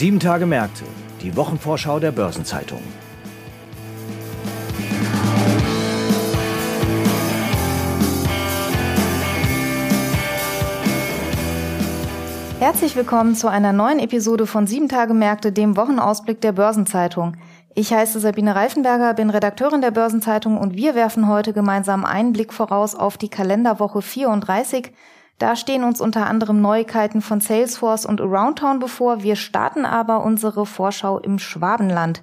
Sieben Tage Märkte, die Wochenvorschau der Börsenzeitung. Herzlich willkommen zu einer neuen Episode von Sieben Tage Märkte, dem Wochenausblick der Börsenzeitung. Ich heiße Sabine Reifenberger, bin Redakteurin der Börsenzeitung und wir werfen heute gemeinsam einen Blick voraus auf die Kalenderwoche 34. Da stehen uns unter anderem Neuigkeiten von Salesforce und Aroundtown bevor. Wir starten aber unsere Vorschau im Schwabenland.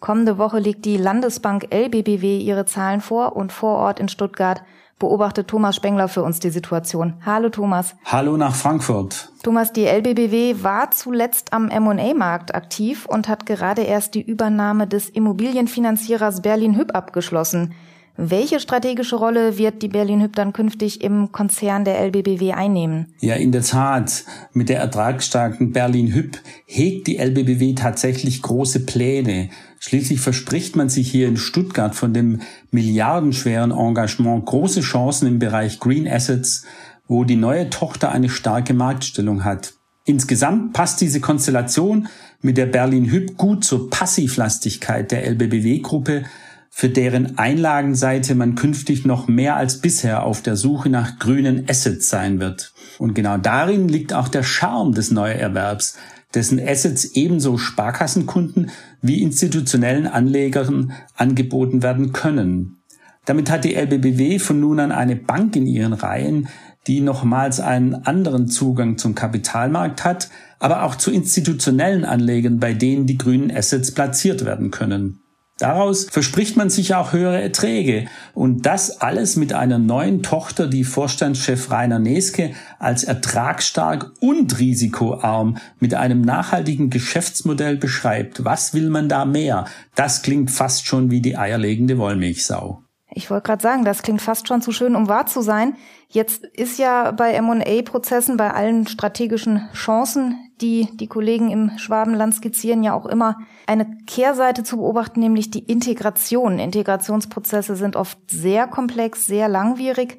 Kommende Woche legt die Landesbank LBBW ihre Zahlen vor und vor Ort in Stuttgart beobachtet Thomas Spengler für uns die Situation. Hallo Thomas. Hallo nach Frankfurt. Thomas, die LBBW war zuletzt am M&A-Markt aktiv und hat gerade erst die Übernahme des Immobilienfinanzierers Berlin Hüb abgeschlossen. Welche strategische Rolle wird die Berlin Hüb dann künftig im Konzern der LBBW einnehmen? Ja, in der Tat. Mit der ertragsstarken Berlin Hüb hegt die LBBW tatsächlich große Pläne. Schließlich verspricht man sich hier in Stuttgart von dem milliardenschweren Engagement große Chancen im Bereich Green Assets, wo die neue Tochter eine starke Marktstellung hat. Insgesamt passt diese Konstellation mit der Berlin Hüb gut zur Passivlastigkeit der LBBW-Gruppe, für deren Einlagenseite man künftig noch mehr als bisher auf der Suche nach grünen Assets sein wird. Und genau darin liegt auch der Charme des Neuerwerbs, dessen Assets ebenso Sparkassenkunden wie institutionellen Anlegern angeboten werden können. Damit hat die LBBW von nun an eine Bank in ihren Reihen, die nochmals einen anderen Zugang zum Kapitalmarkt hat, aber auch zu institutionellen Anlegern, bei denen die grünen Assets platziert werden können. Daraus verspricht man sich auch höhere Erträge. Und das alles mit einer neuen Tochter, die Vorstandschef Rainer Neske als ertragsstark und risikoarm mit einem nachhaltigen Geschäftsmodell beschreibt. Was will man da mehr? Das klingt fast schon wie die eierlegende Wollmilchsau. Ich wollte gerade sagen, das klingt fast schon zu schön, um wahr zu sein. Jetzt ist ja bei M&A-Prozessen, bei allen strategischen Chancen, die die Kollegen im Schwabenland skizzieren, ja auch immer eine Kehrseite zu beobachten, nämlich die Integration. Integrationsprozesse sind oft sehr komplex, sehr langwierig.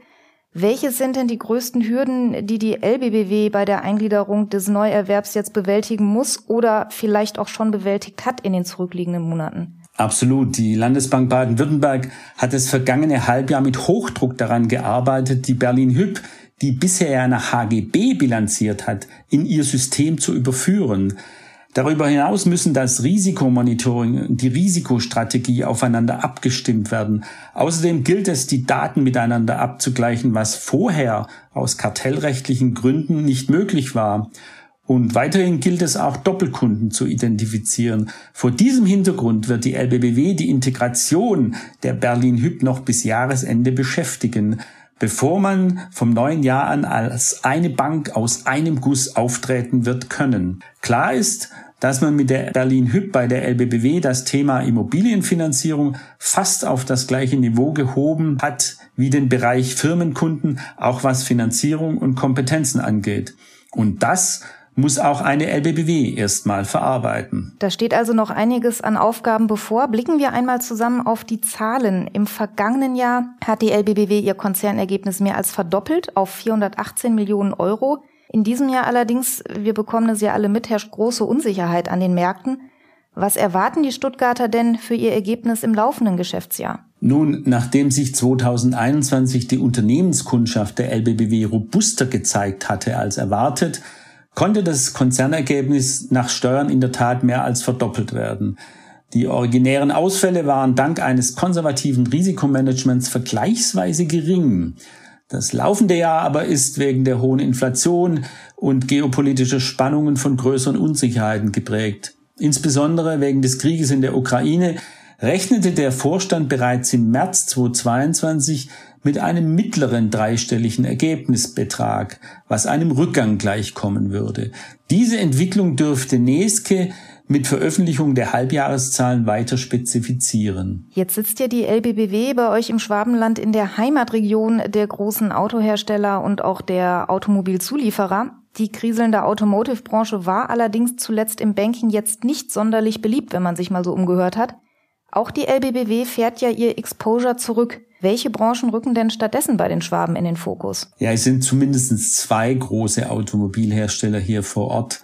Welche sind denn die größten Hürden, die die LBBW bei der Eingliederung des Neuerwerbs jetzt bewältigen muss oder vielleicht auch schon bewältigt hat in den zurückliegenden Monaten? Absolut. Die Landesbank Baden-Württemberg hat das vergangene Halbjahr mit Hochdruck daran gearbeitet, die Berlin Hüb, die bisher nach HGB bilanziert hat, in ihr System zu überführen. Darüber hinaus müssen das Risikomonitoring und die Risikostrategie aufeinander abgestimmt werden. Außerdem gilt es, die Daten miteinander abzugleichen, was vorher aus kartellrechtlichen Gründen nicht möglich war. Und weiterhin gilt es auch Doppelkunden zu identifizieren. Vor diesem Hintergrund wird die LBBW die Integration der Berlin Hüb noch bis Jahresende beschäftigen, bevor man vom neuen Jahr an als eine Bank aus einem Guss auftreten wird können. Klar ist, dass man mit der Berlin Hüb bei der LBBW das Thema Immobilienfinanzierung fast auf das gleiche Niveau gehoben hat wie den Bereich Firmenkunden, auch was Finanzierung und Kompetenzen angeht. Und das muss auch eine LBBW erstmal verarbeiten. Da steht also noch einiges an Aufgaben bevor. Blicken wir einmal zusammen auf die Zahlen. Im vergangenen Jahr hat die LBBW ihr Konzernergebnis mehr als verdoppelt auf 418 Millionen Euro. In diesem Jahr allerdings, wir bekommen es ja alle mit, herrscht große Unsicherheit an den Märkten. Was erwarten die Stuttgarter denn für ihr Ergebnis im laufenden Geschäftsjahr? Nun, nachdem sich 2021 die Unternehmenskundschaft der LBBW robuster gezeigt hatte als erwartet, konnte das Konzernergebnis nach Steuern in der Tat mehr als verdoppelt werden. Die originären Ausfälle waren dank eines konservativen Risikomanagements vergleichsweise gering. Das laufende Jahr aber ist wegen der hohen Inflation und geopolitischer Spannungen von größeren Unsicherheiten geprägt. Insbesondere wegen des Krieges in der Ukraine rechnete der Vorstand bereits im März 2022 mit einem mittleren dreistelligen Ergebnisbetrag, was einem Rückgang gleichkommen würde. Diese Entwicklung dürfte Neske mit Veröffentlichung der Halbjahreszahlen weiter spezifizieren. Jetzt sitzt ja die LBBW bei euch im Schwabenland in der Heimatregion der großen Autohersteller und auch der Automobilzulieferer. Die kriselnde Automotive-Branche war allerdings zuletzt im Banking jetzt nicht sonderlich beliebt, wenn man sich mal so umgehört hat. Auch die LBBW fährt ja ihr Exposure zurück. Welche Branchen rücken denn stattdessen bei den Schwaben in den Fokus? Ja, es sind zumindest zwei große Automobilhersteller hier vor Ort.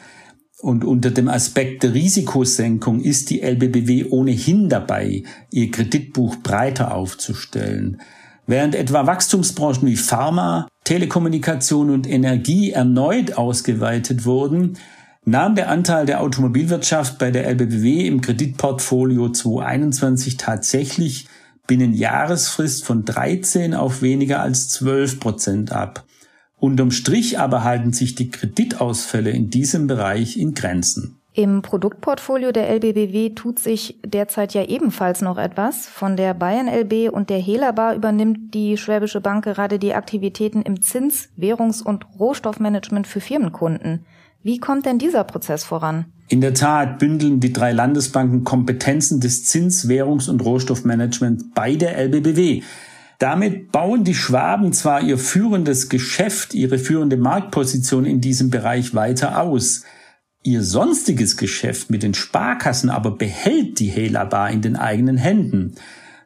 Und unter dem Aspekt der Risikosenkung ist die LBBW ohnehin dabei, ihr Kreditbuch breiter aufzustellen. Während etwa Wachstumsbranchen wie Pharma, Telekommunikation und Energie erneut ausgeweitet wurden, nahm der Anteil der Automobilwirtschaft bei der LBBW im Kreditportfolio 2021 tatsächlich binnen Jahresfrist von 13 auf weniger als 12 Prozent ab. Unterm Strich aber halten sich die Kreditausfälle in diesem Bereich in Grenzen. Im Produktportfolio der LBBW tut sich derzeit ja ebenfalls noch etwas. Von der Bayern LB und der Helabar übernimmt die Schwäbische Bank gerade die Aktivitäten im Zins-, Währungs- und Rohstoffmanagement für Firmenkunden. Wie kommt denn dieser Prozess voran? In der Tat bündeln die drei Landesbanken Kompetenzen des Zins-, Währungs- und Rohstoffmanagements bei der LBBW. Damit bauen die Schwaben zwar ihr führendes Geschäft, ihre führende Marktposition in diesem Bereich weiter aus. Ihr sonstiges Geschäft mit den Sparkassen aber behält die Helabar in den eigenen Händen.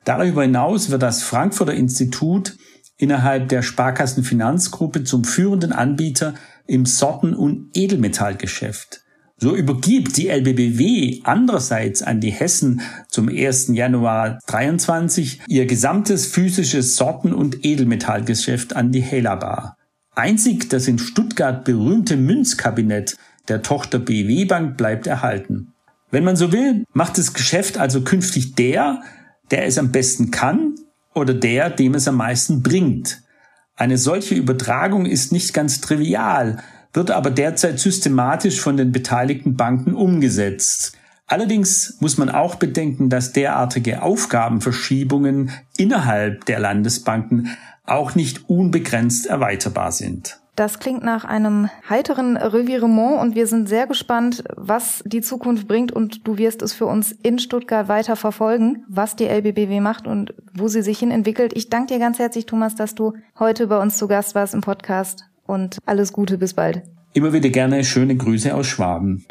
Darüber hinaus wird das Frankfurter Institut innerhalb der Sparkassenfinanzgruppe zum führenden Anbieter im Sorten- und Edelmetallgeschäft. So übergibt die LBBW andererseits an die Hessen zum 1. Januar 23 ihr gesamtes physisches Sorten- und Edelmetallgeschäft an die Helabar. Einzig das in Stuttgart berühmte Münzkabinett der Tochter BW Bank bleibt erhalten. Wenn man so will, macht das Geschäft also künftig der, der es am besten kann oder der, dem es am meisten bringt. Eine solche Übertragung ist nicht ganz trivial, wird aber derzeit systematisch von den beteiligten Banken umgesetzt. Allerdings muss man auch bedenken, dass derartige Aufgabenverschiebungen innerhalb der Landesbanken auch nicht unbegrenzt erweiterbar sind. Das klingt nach einem heiteren Revirement und wir sind sehr gespannt, was die Zukunft bringt und du wirst es für uns in Stuttgart weiter verfolgen, was die LBBW macht und wo sie sich hin entwickelt. Ich danke dir ganz herzlich, Thomas, dass du heute bei uns zu Gast warst im Podcast und alles Gute, bis bald. Immer wieder gerne schöne Grüße aus Schwaben.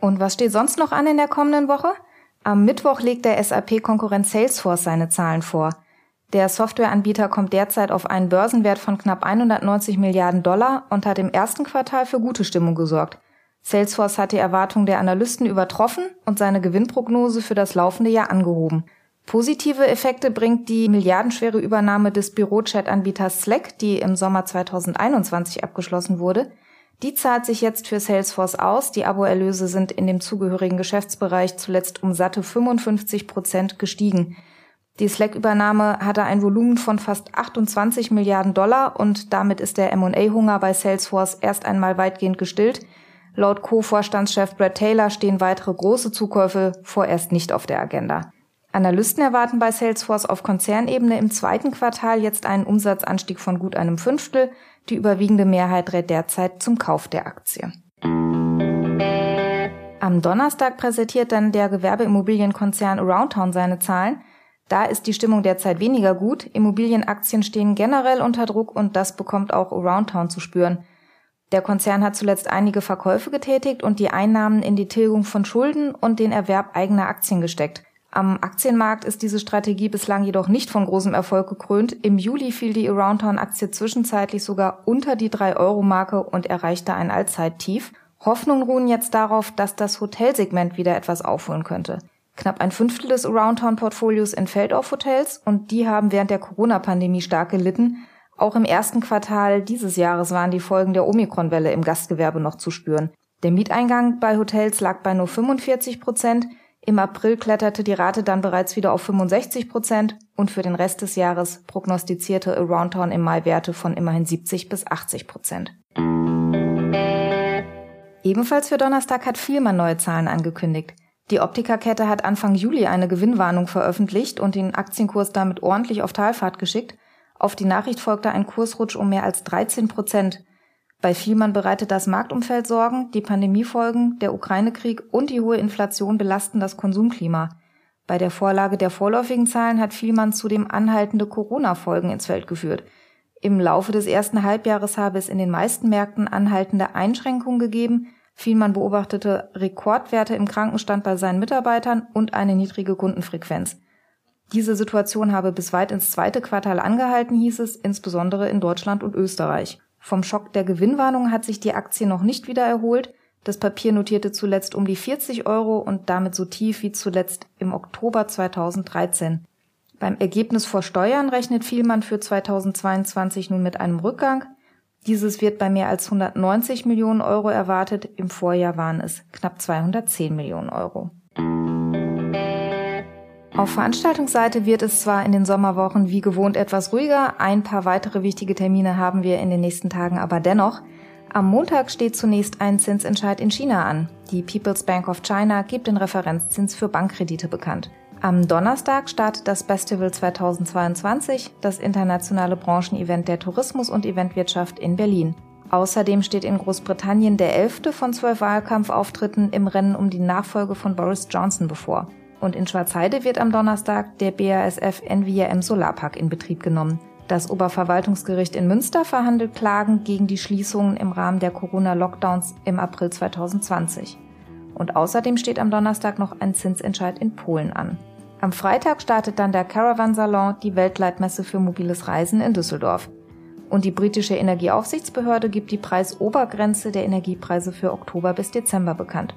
Und was steht sonst noch an in der kommenden Woche? Am Mittwoch legt der SAP-Konkurrent Salesforce seine Zahlen vor. Der Softwareanbieter kommt derzeit auf einen Börsenwert von knapp 190 Milliarden Dollar und hat im ersten Quartal für gute Stimmung gesorgt. Salesforce hat die Erwartungen der Analysten übertroffen und seine Gewinnprognose für das laufende Jahr angehoben. Positive Effekte bringt die milliardenschwere Übernahme des Bürochat-Anbieters Slack, die im Sommer 2021 abgeschlossen wurde. Die zahlt sich jetzt für Salesforce aus. Die Aboerlöse sind in dem zugehörigen Geschäftsbereich zuletzt um satte 55 Prozent gestiegen. Die Slack-Übernahme hatte ein Volumen von fast 28 Milliarden Dollar und damit ist der M&A-Hunger bei Salesforce erst einmal weitgehend gestillt. Laut Co-Vorstandschef Brad Taylor stehen weitere große Zukäufe vorerst nicht auf der Agenda. Analysten erwarten bei Salesforce auf Konzernebene im zweiten Quartal jetzt einen Umsatzanstieg von gut einem Fünftel. Die überwiegende Mehrheit rät derzeit zum Kauf der Aktie. Am Donnerstag präsentiert dann der Gewerbeimmobilienkonzern Aroundtown seine Zahlen. Da ist die Stimmung derzeit weniger gut. Immobilienaktien stehen generell unter Druck und das bekommt auch Aroundtown zu spüren. Der Konzern hat zuletzt einige Verkäufe getätigt und die Einnahmen in die Tilgung von Schulden und den Erwerb eigener Aktien gesteckt. Am Aktienmarkt ist diese Strategie bislang jedoch nicht von großem Erfolg gekrönt. Im Juli fiel die Aroundtown-Aktie zwischenzeitlich sogar unter die 3-Euro-Marke und erreichte ein Allzeittief. Hoffnungen ruhen jetzt darauf, dass das Hotelsegment wieder etwas aufholen könnte. Knapp ein Fünftel des Aroundtown-Portfolios entfällt auf Hotels und die haben während der Corona-Pandemie stark gelitten. Auch im ersten Quartal dieses Jahres waren die Folgen der Omikron-Welle im Gastgewerbe noch zu spüren. Der Mieteingang bei Hotels lag bei nur 45 Prozent. Im April kletterte die Rate dann bereits wieder auf 65 Prozent und für den Rest des Jahres prognostizierte Aroundtown im Mai Werte von immerhin 70 bis 80 Prozent. Ebenfalls für Donnerstag hat Vielmann neue Zahlen angekündigt. Die Optikerkette hat Anfang Juli eine Gewinnwarnung veröffentlicht und den Aktienkurs damit ordentlich auf Talfahrt geschickt. Auf die Nachricht folgte ein Kursrutsch um mehr als 13 Prozent. Bei Vielmann bereitet das Marktumfeld Sorgen, die Pandemiefolgen, der Ukraine-Krieg und die hohe Inflation belasten das Konsumklima. Bei der Vorlage der vorläufigen Zahlen hat Vielmann zudem anhaltende Corona-Folgen ins Feld geführt. Im Laufe des ersten Halbjahres habe es in den meisten Märkten anhaltende Einschränkungen gegeben, Vielmann beobachtete Rekordwerte im Krankenstand bei seinen Mitarbeitern und eine niedrige Kundenfrequenz. Diese Situation habe bis weit ins zweite Quartal angehalten, hieß es, insbesondere in Deutschland und Österreich. Vom Schock der Gewinnwarnung hat sich die Aktie noch nicht wieder erholt. Das Papier notierte zuletzt um die 40 Euro und damit so tief wie zuletzt im Oktober 2013. Beim Ergebnis vor Steuern rechnet Vielmann für 2022 nun mit einem Rückgang. Dieses wird bei mehr als 190 Millionen Euro erwartet. Im Vorjahr waren es knapp 210 Millionen Euro. Auf Veranstaltungsseite wird es zwar in den Sommerwochen wie gewohnt etwas ruhiger, ein paar weitere wichtige Termine haben wir in den nächsten Tagen aber dennoch. Am Montag steht zunächst ein Zinsentscheid in China an. Die People's Bank of China gibt den Referenzzins für Bankkredite bekannt. Am Donnerstag startet das Festival 2022, das internationale Branchenevent der Tourismus- und Eventwirtschaft in Berlin. Außerdem steht in Großbritannien der elfte von zwölf Wahlkampfauftritten im Rennen um die Nachfolge von Boris Johnson bevor. Und in Schwarzheide wird am Donnerstag der BASF NVRM Solarpark in Betrieb genommen. Das Oberverwaltungsgericht in Münster verhandelt Klagen gegen die Schließungen im Rahmen der Corona-Lockdowns im April 2020. Und außerdem steht am Donnerstag noch ein Zinsentscheid in Polen an. Am Freitag startet dann der Caravan Salon, die Weltleitmesse für mobiles Reisen in Düsseldorf. Und die britische Energieaufsichtsbehörde gibt die Preisobergrenze der Energiepreise für Oktober bis Dezember bekannt.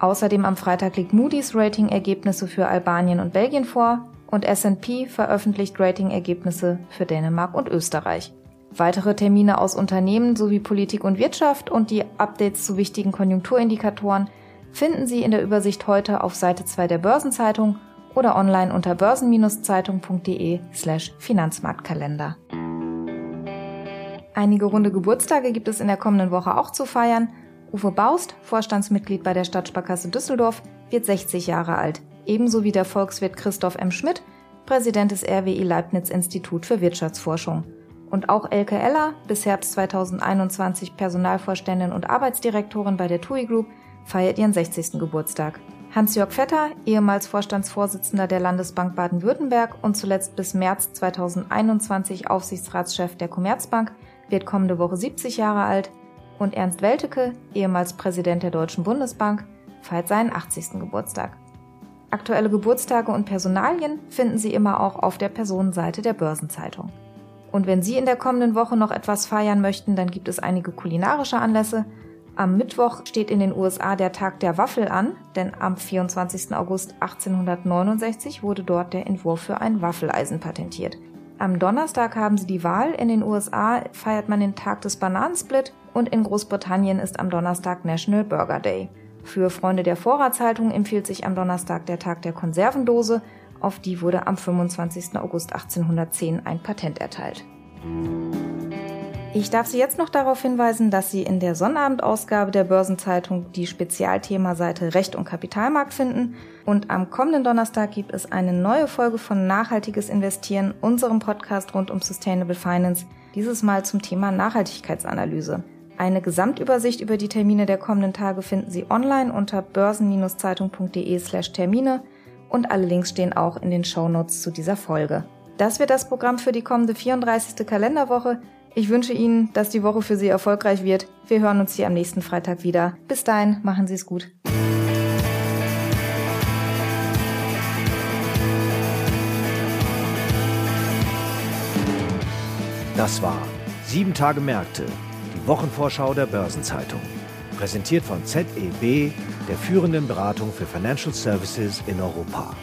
Außerdem am Freitag liegt Moody's Rating-Ergebnisse für Albanien und Belgien vor und S&P veröffentlicht Rating-Ergebnisse für Dänemark und Österreich. Weitere Termine aus Unternehmen sowie Politik und Wirtschaft und die Updates zu wichtigen Konjunkturindikatoren finden Sie in der Übersicht heute auf Seite 2 der Börsenzeitung oder online unter börsen-zeitung.de slash Finanzmarktkalender. Einige runde Geburtstage gibt es in der kommenden Woche auch zu feiern. Uwe Baust, Vorstandsmitglied bei der Stadtsparkasse Düsseldorf, wird 60 Jahre alt, ebenso wie der Volkswirt Christoph M. Schmidt, Präsident des RWI Leibniz Institut für Wirtschaftsforschung. Und auch Elke Eller, bis Herbst 2021 Personalvorständin und Arbeitsdirektorin bei der TUI Group, feiert ihren 60. Geburtstag. Hans-Jörg Vetter, ehemals Vorstandsvorsitzender der Landesbank Baden-Württemberg und zuletzt bis März 2021 Aufsichtsratschef der Commerzbank, wird kommende Woche 70 Jahre alt und Ernst Welteke, ehemals Präsident der Deutschen Bundesbank, feiert seinen 80. Geburtstag. Aktuelle Geburtstage und Personalien finden Sie immer auch auf der Personenseite der Börsenzeitung. Und wenn Sie in der kommenden Woche noch etwas feiern möchten, dann gibt es einige kulinarische Anlässe. Am Mittwoch steht in den USA der Tag der Waffel an, denn am 24. August 1869 wurde dort der Entwurf für ein Waffeleisen patentiert. Am Donnerstag haben sie die Wahl. In den USA feiert man den Tag des Bananensplit und in Großbritannien ist am Donnerstag National Burger Day. Für Freunde der Vorratshaltung empfiehlt sich am Donnerstag der Tag der Konservendose. Auf die wurde am 25. August 1810 ein Patent erteilt. Ich darf Sie jetzt noch darauf hinweisen, dass Sie in der Sonnabendausgabe der Börsenzeitung die Spezialthemaseite Recht und Kapitalmarkt finden. Und am kommenden Donnerstag gibt es eine neue Folge von Nachhaltiges Investieren, unserem Podcast rund um Sustainable Finance, dieses Mal zum Thema Nachhaltigkeitsanalyse. Eine Gesamtübersicht über die Termine der kommenden Tage finden Sie online unter börsen-zeitung.de slash Termine und alle Links stehen auch in den Shownotes zu dieser Folge. Das wird das Programm für die kommende 34. Kalenderwoche. Ich wünsche Ihnen, dass die Woche für Sie erfolgreich wird. Wir hören uns hier am nächsten Freitag wieder. Bis dahin, machen Sie es gut. Das war 7 Tage Märkte, die Wochenvorschau der Börsenzeitung. Präsentiert von ZEB, der führenden Beratung für Financial Services in Europa.